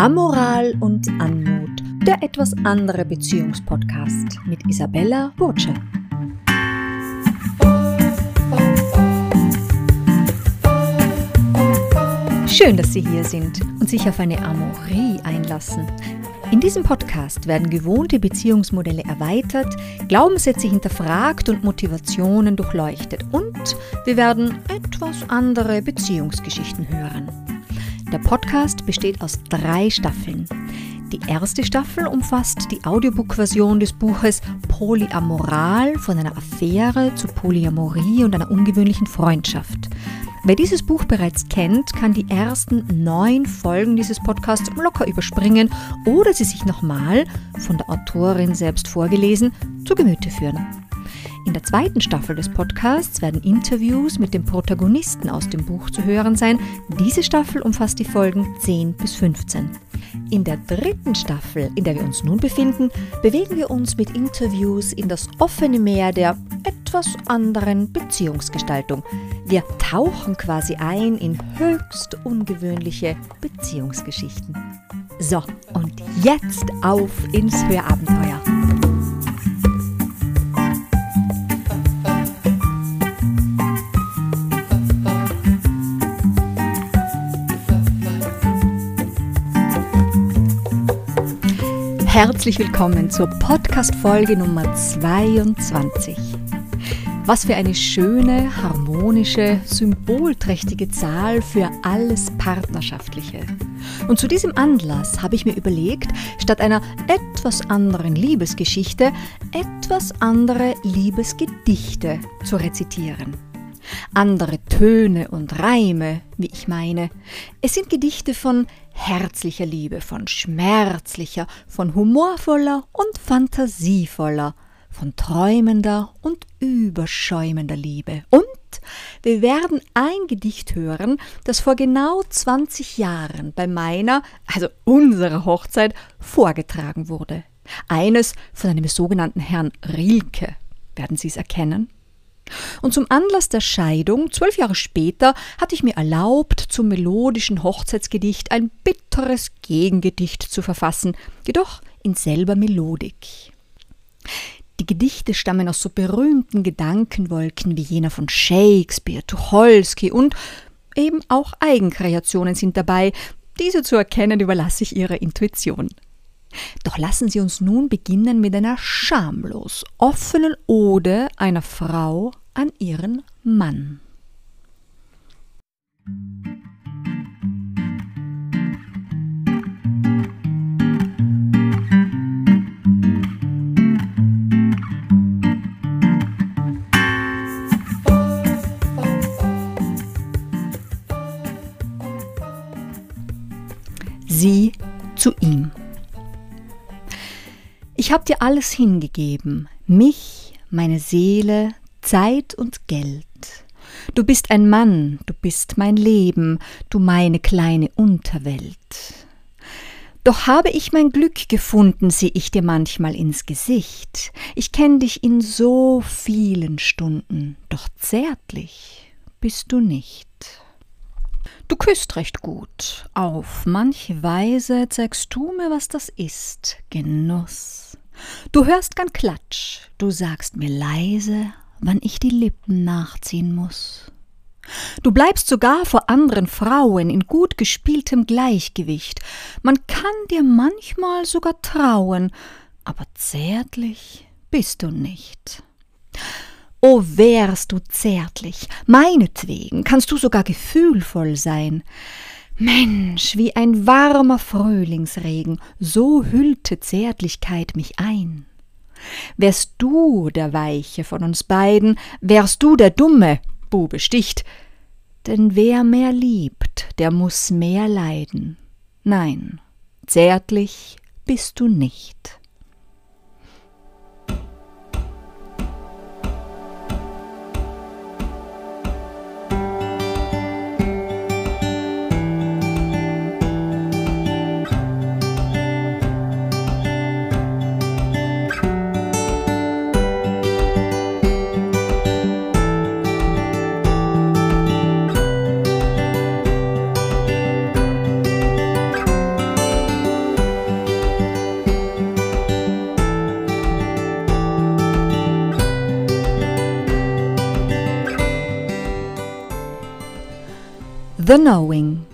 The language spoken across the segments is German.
Amoral und Anmut, der etwas andere Beziehungspodcast mit Isabella Burtsche. Schön, dass Sie hier sind und sich auf eine Amorie einlassen. In diesem Podcast werden gewohnte Beziehungsmodelle erweitert, Glaubenssätze hinterfragt und Motivationen durchleuchtet und wir werden etwas andere Beziehungsgeschichten hören. Der Podcast besteht aus drei Staffeln. Die erste Staffel umfasst die Audiobook-Version des Buches Polyamoral von einer Affäre zu Polyamorie und einer ungewöhnlichen Freundschaft. Wer dieses Buch bereits kennt, kann die ersten neun Folgen dieses Podcasts locker überspringen oder sie sich nochmal, von der Autorin selbst vorgelesen, zu Gemüte führen. In der zweiten Staffel des Podcasts werden Interviews mit den Protagonisten aus dem Buch zu hören sein. Diese Staffel umfasst die Folgen 10 bis 15. In der dritten Staffel, in der wir uns nun befinden, bewegen wir uns mit Interviews in das offene Meer der etwas anderen Beziehungsgestaltung. Wir tauchen quasi ein in höchst ungewöhnliche Beziehungsgeschichten. So, und jetzt auf ins Hörabenteuer. Herzlich willkommen zur Podcast-Folge Nummer 22. Was für eine schöne, harmonische, symbolträchtige Zahl für alles Partnerschaftliche. Und zu diesem Anlass habe ich mir überlegt, statt einer etwas anderen Liebesgeschichte etwas andere Liebesgedichte zu rezitieren andere Töne und Reime, wie ich meine. Es sind Gedichte von herzlicher Liebe, von schmerzlicher, von humorvoller und fantasievoller, von träumender und überschäumender Liebe. Und wir werden ein Gedicht hören, das vor genau 20 Jahren bei meiner, also unserer Hochzeit vorgetragen wurde. Eines von einem sogenannten Herrn Rilke. Werden Sie es erkennen? Und zum Anlass der Scheidung, zwölf Jahre später, hatte ich mir erlaubt, zum melodischen Hochzeitsgedicht ein bitteres Gegengedicht zu verfassen, jedoch in selber Melodik. Die Gedichte stammen aus so berühmten Gedankenwolken wie jener von Shakespeare, Tucholsky und eben auch Eigenkreationen sind dabei. Diese zu erkennen überlasse ich Ihrer Intuition. Doch lassen Sie uns nun beginnen mit einer schamlos offenen Ode einer Frau an ihren Mann. Sie zu ihm. Ich habe dir alles hingegeben, mich, meine Seele, Zeit und Geld. Du bist ein Mann, du bist mein Leben, du meine kleine Unterwelt. Doch habe ich mein Glück gefunden, seh ich dir manchmal ins Gesicht. Ich kenn dich in so vielen Stunden, doch zärtlich bist du nicht. Du küsst recht gut, auf manche Weise zeigst du mir, was das ist, Genuss. Du hörst gern Klatsch, du sagst mir leise, wann ich die Lippen nachziehen muss. Du bleibst sogar vor anderen Frauen in gut gespieltem Gleichgewicht. Man kann dir manchmal sogar trauen, aber zärtlich bist du nicht. O wärst du zärtlich, meinetwegen kannst du sogar gefühlvoll sein. Mensch, wie ein warmer Frühlingsregen, so hüllte Zärtlichkeit mich ein. Wärst du der Weiche von uns beiden, wärst du der Dumme, Bube sticht. Denn wer mehr liebt, der muss mehr leiden. Nein, zärtlich bist du nicht. The Knowing.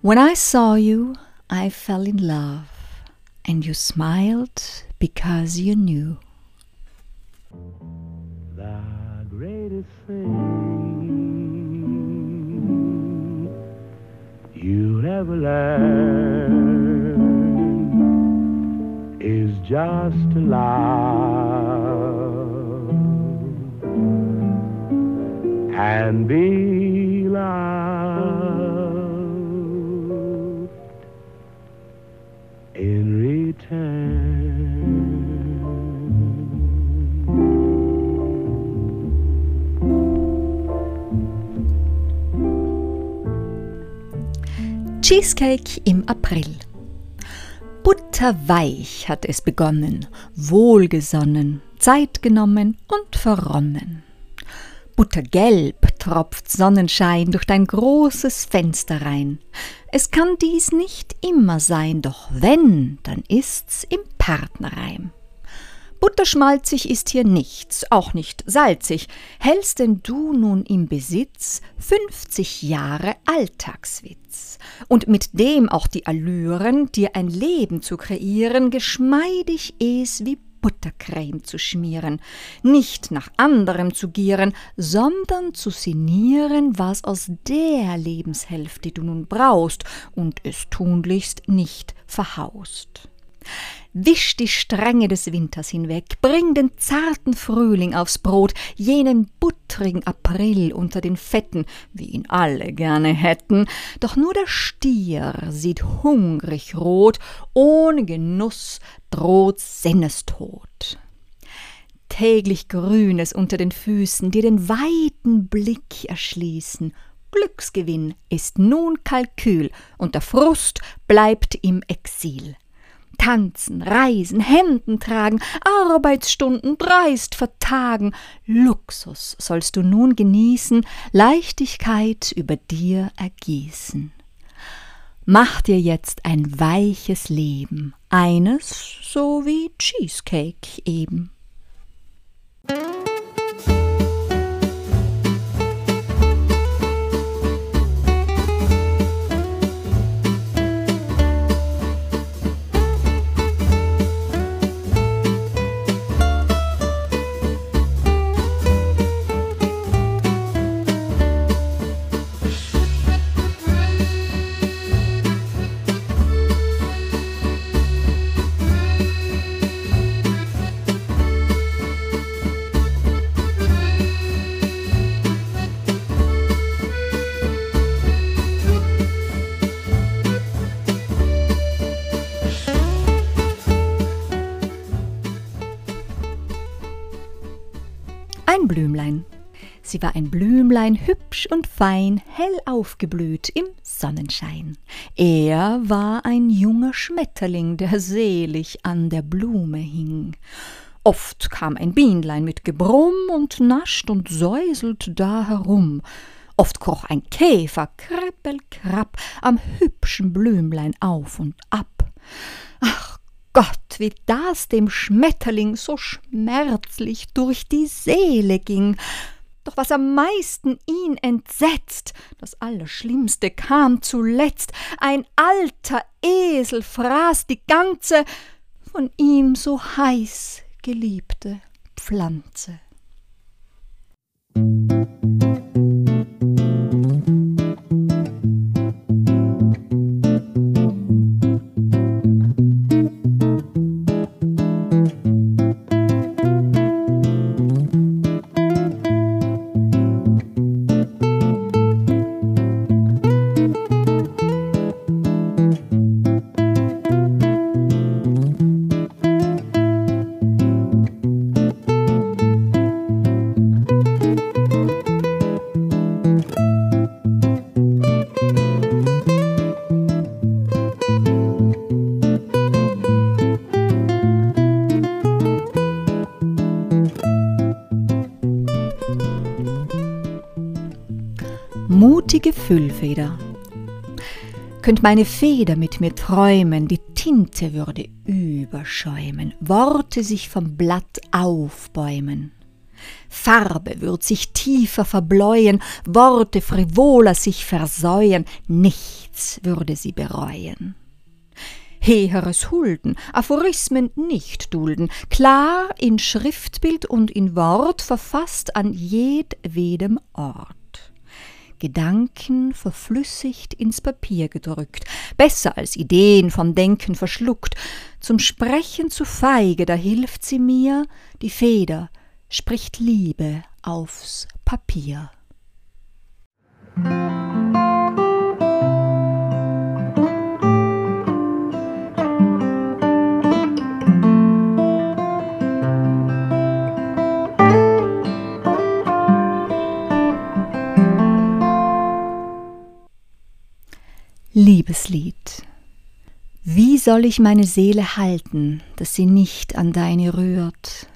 When I saw you, I fell in love, and you smiled because you knew. The greatest thing you'll ever learn is just to love and be loved in return. Cheesecake im April. Butterweich hat es begonnen, wohlgesonnen, Zeit genommen und verronnen. Buttergelb tropft Sonnenschein durch dein großes Fenster rein. Es kann dies nicht immer sein, doch wenn, dann ist's im Partnerreim. Butterschmalzig ist hier nichts, auch nicht salzig. Hältst denn du nun im Besitz 50 Jahre Alltagswitz und mit dem auch die Allüren, dir ein Leben zu kreieren, geschmeidig es wie Buttercreme zu schmieren, nicht nach anderem zu gieren, sondern zu sinnieren, was aus der Lebenshälfte du nun brauchst und es tunlichst nicht verhaust. Wisch die Strenge des Winters hinweg, bring den zarten Frühling aufs Brot, jenen buttrigen April unter den Fetten, wie ihn alle gerne hätten, doch nur der Stier sieht hungrig rot, ohne Genuss droht Sinnestod. Täglich Grünes unter den Füßen, dir den weiten Blick erschließen, Glücksgewinn ist nun Kalkül, und der Frust bleibt im Exil. Tanzen, reisen, Hemden tragen, Arbeitsstunden dreist vertagen. Luxus sollst du nun genießen, Leichtigkeit über dir ergießen. Mach dir jetzt ein weiches Leben, eines so wie Cheesecake eben. Sie war ein Blümlein, hübsch und fein, hell aufgeblüht im Sonnenschein. Er war ein junger Schmetterling, der selig an der Blume hing. Oft kam ein Bienlein mit Gebrumm und nascht und säuselt da herum. Oft kroch ein Käfer, krippel, krapp, am hübschen Blümlein auf und ab. Ach Gott, wie das dem Schmetterling so schmerzlich durch die Seele ging. Doch was am meisten ihn entsetzt, das Allerschlimmste kam zuletzt, ein alter Esel fraß die ganze von ihm so heiß geliebte Pflanze. mutige Füllfeder. Könnt meine Feder mit mir träumen, die Tinte würde überschäumen, Worte sich vom Blatt aufbäumen. Farbe würd sich tiefer verbläuen, Worte frivoler sich versäuen, nichts würde sie bereuen. Heheres Hulden, Aphorismen nicht dulden, klar in Schriftbild und in Wort, verfasst an jedwedem Ort. Gedanken verflüssigt ins Papier gedrückt, besser als Ideen vom Denken verschluckt, zum Sprechen zu feige, da hilft sie mir, die Feder spricht Liebe aufs Papier. Liebeslied. Wie soll ich meine Seele halten, dass sie nicht an deine rührt?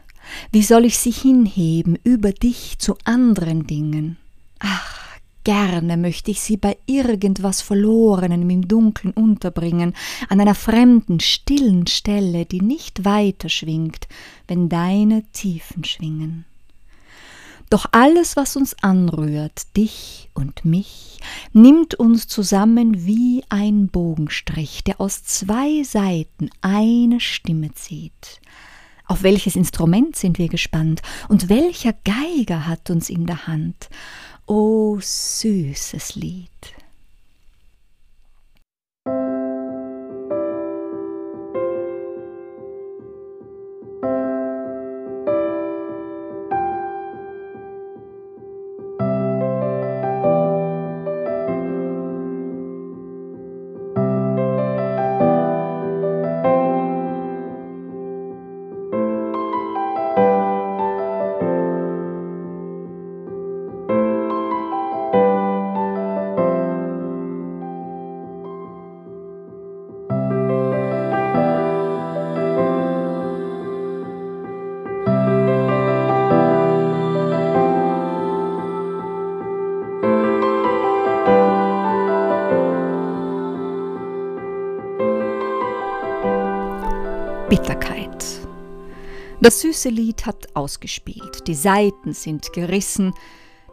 Wie soll ich sie hinheben über dich zu anderen Dingen? Ach, gerne möchte ich sie bei irgendwas Verlorenem im Dunkeln unterbringen, an einer fremden, stillen Stelle, die nicht weiter schwingt, wenn deine Tiefen schwingen. Doch alles, was uns anrührt, dich und mich, nimmt uns zusammen wie ein Bogenstrich, der aus zwei Seiten eine Stimme zieht. Auf welches Instrument sind wir gespannt und welcher Geiger hat uns in der Hand? O süßes Lied. Das süße Lied hat ausgespielt, die Saiten sind gerissen,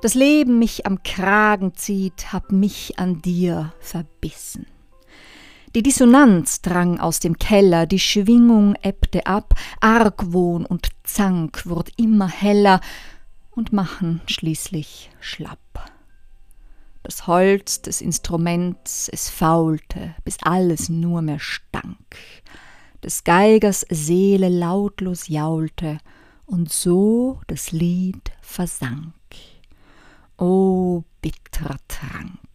das Leben mich am Kragen zieht, hab mich an dir verbissen. Die Dissonanz drang aus dem Keller, die Schwingung ebbte ab, Argwohn und Zank wurd immer heller und machen schließlich schlapp. Das Holz des Instruments, es faulte, bis alles nur mehr stank des Geigers Seele lautlos jaulte und so das Lied versank. O bitterer Trank!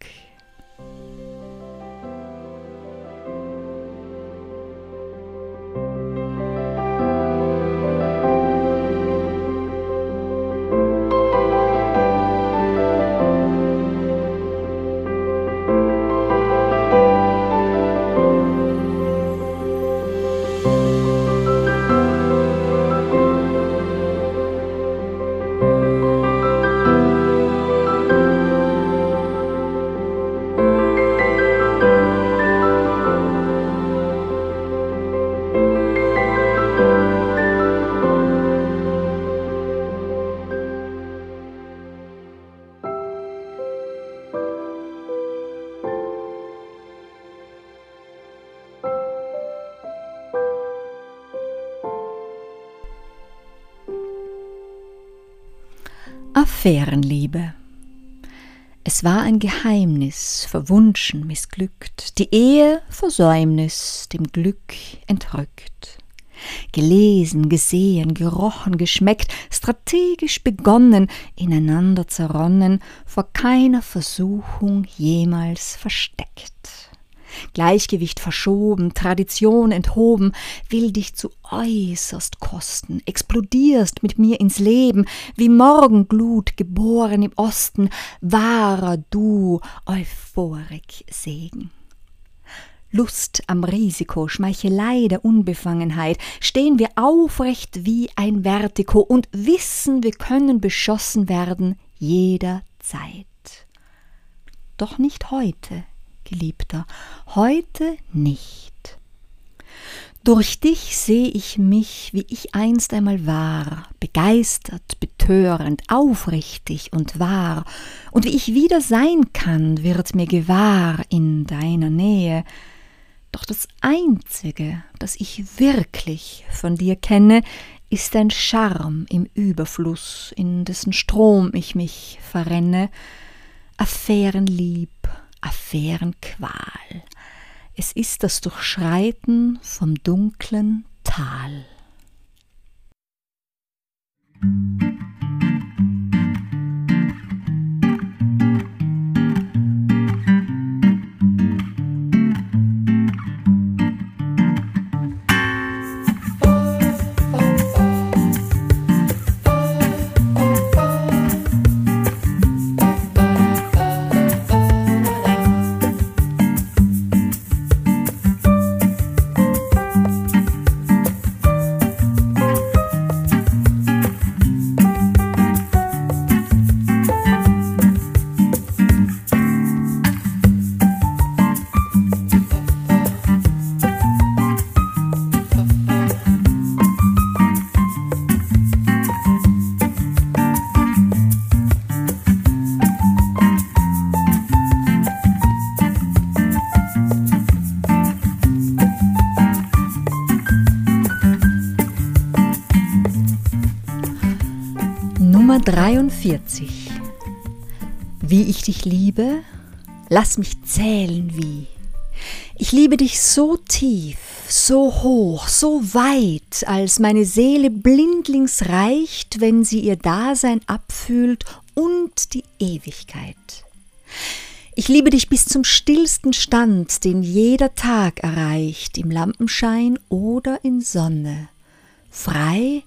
Affärenliebe. Es war ein Geheimnis, verwunschen, missglückt, die Ehe Versäumnis, dem Glück entrückt. Gelesen, gesehen, gerochen, geschmeckt, strategisch begonnen, ineinander zerronnen, vor keiner Versuchung jemals versteckt. Gleichgewicht verschoben, Tradition enthoben, will dich zu äußerst kosten, explodierst mit mir ins Leben, wie Morgenglut geboren im Osten, wahrer du, Euphorik Segen. Lust am Risiko, Schmeichelei der Unbefangenheit, stehen wir aufrecht wie ein Vertigo und wissen, wir können beschossen werden jederzeit. Doch nicht heute, Geliebter, heute nicht. Durch dich sehe ich mich, wie ich einst einmal war, begeistert, betörend, aufrichtig und wahr, und wie ich wieder sein kann, wird mir gewahr in deiner Nähe. Doch das Einzige, das ich wirklich von dir kenne, ist ein Charme im Überfluss, in dessen Strom ich mich verrenne, Affärenlieb, Affärenqual. Es ist das Durchschreiten vom dunklen Tal. 43. Wie ich dich liebe, lass mich zählen wie. Ich liebe dich so tief, so hoch, so weit, als meine Seele blindlings reicht, wenn sie ihr Dasein abfühlt und die Ewigkeit. Ich liebe dich bis zum stillsten Stand, den jeder Tag erreicht, im Lampenschein oder in Sonne, frei,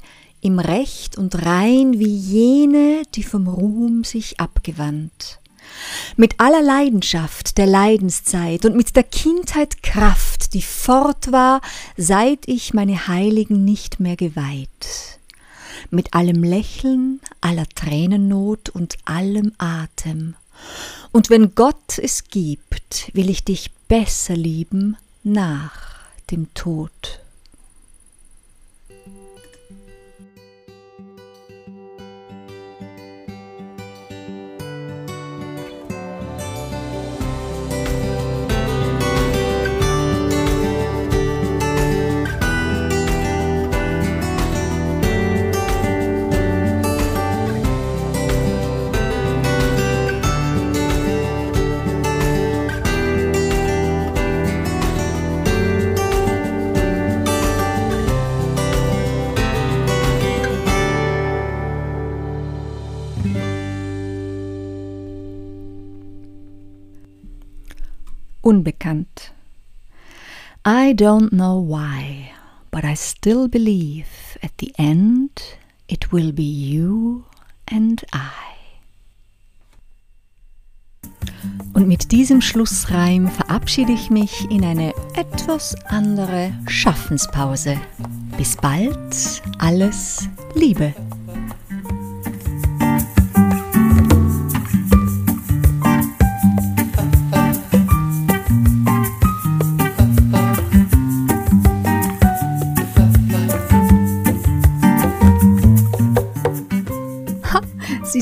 im Recht und Rein wie jene, die vom Ruhm sich abgewandt. Mit aller Leidenschaft der Leidenszeit und mit der Kindheit Kraft, die fort war, seit ich meine Heiligen nicht mehr geweiht. Mit allem Lächeln, aller Tränennot und allem Atem. Und wenn Gott es gibt, will ich dich besser lieben nach dem Tod. I don't know why, but I still believe at the end it will be you and I. Und mit diesem Schlussreim verabschiede ich mich in eine etwas andere Schaffenspause. Bis bald, alles Liebe.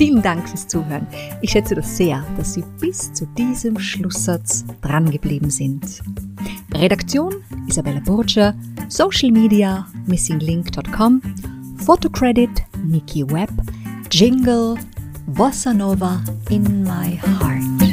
Vielen Dank fürs Zuhören. Ich schätze das sehr, dass Sie bis zu diesem Schlusssatz drangeblieben sind. Redaktion Isabella Burger, Social Media missinglink.com, Photocredit Nikki Webb, Jingle Bossa Nova in my heart.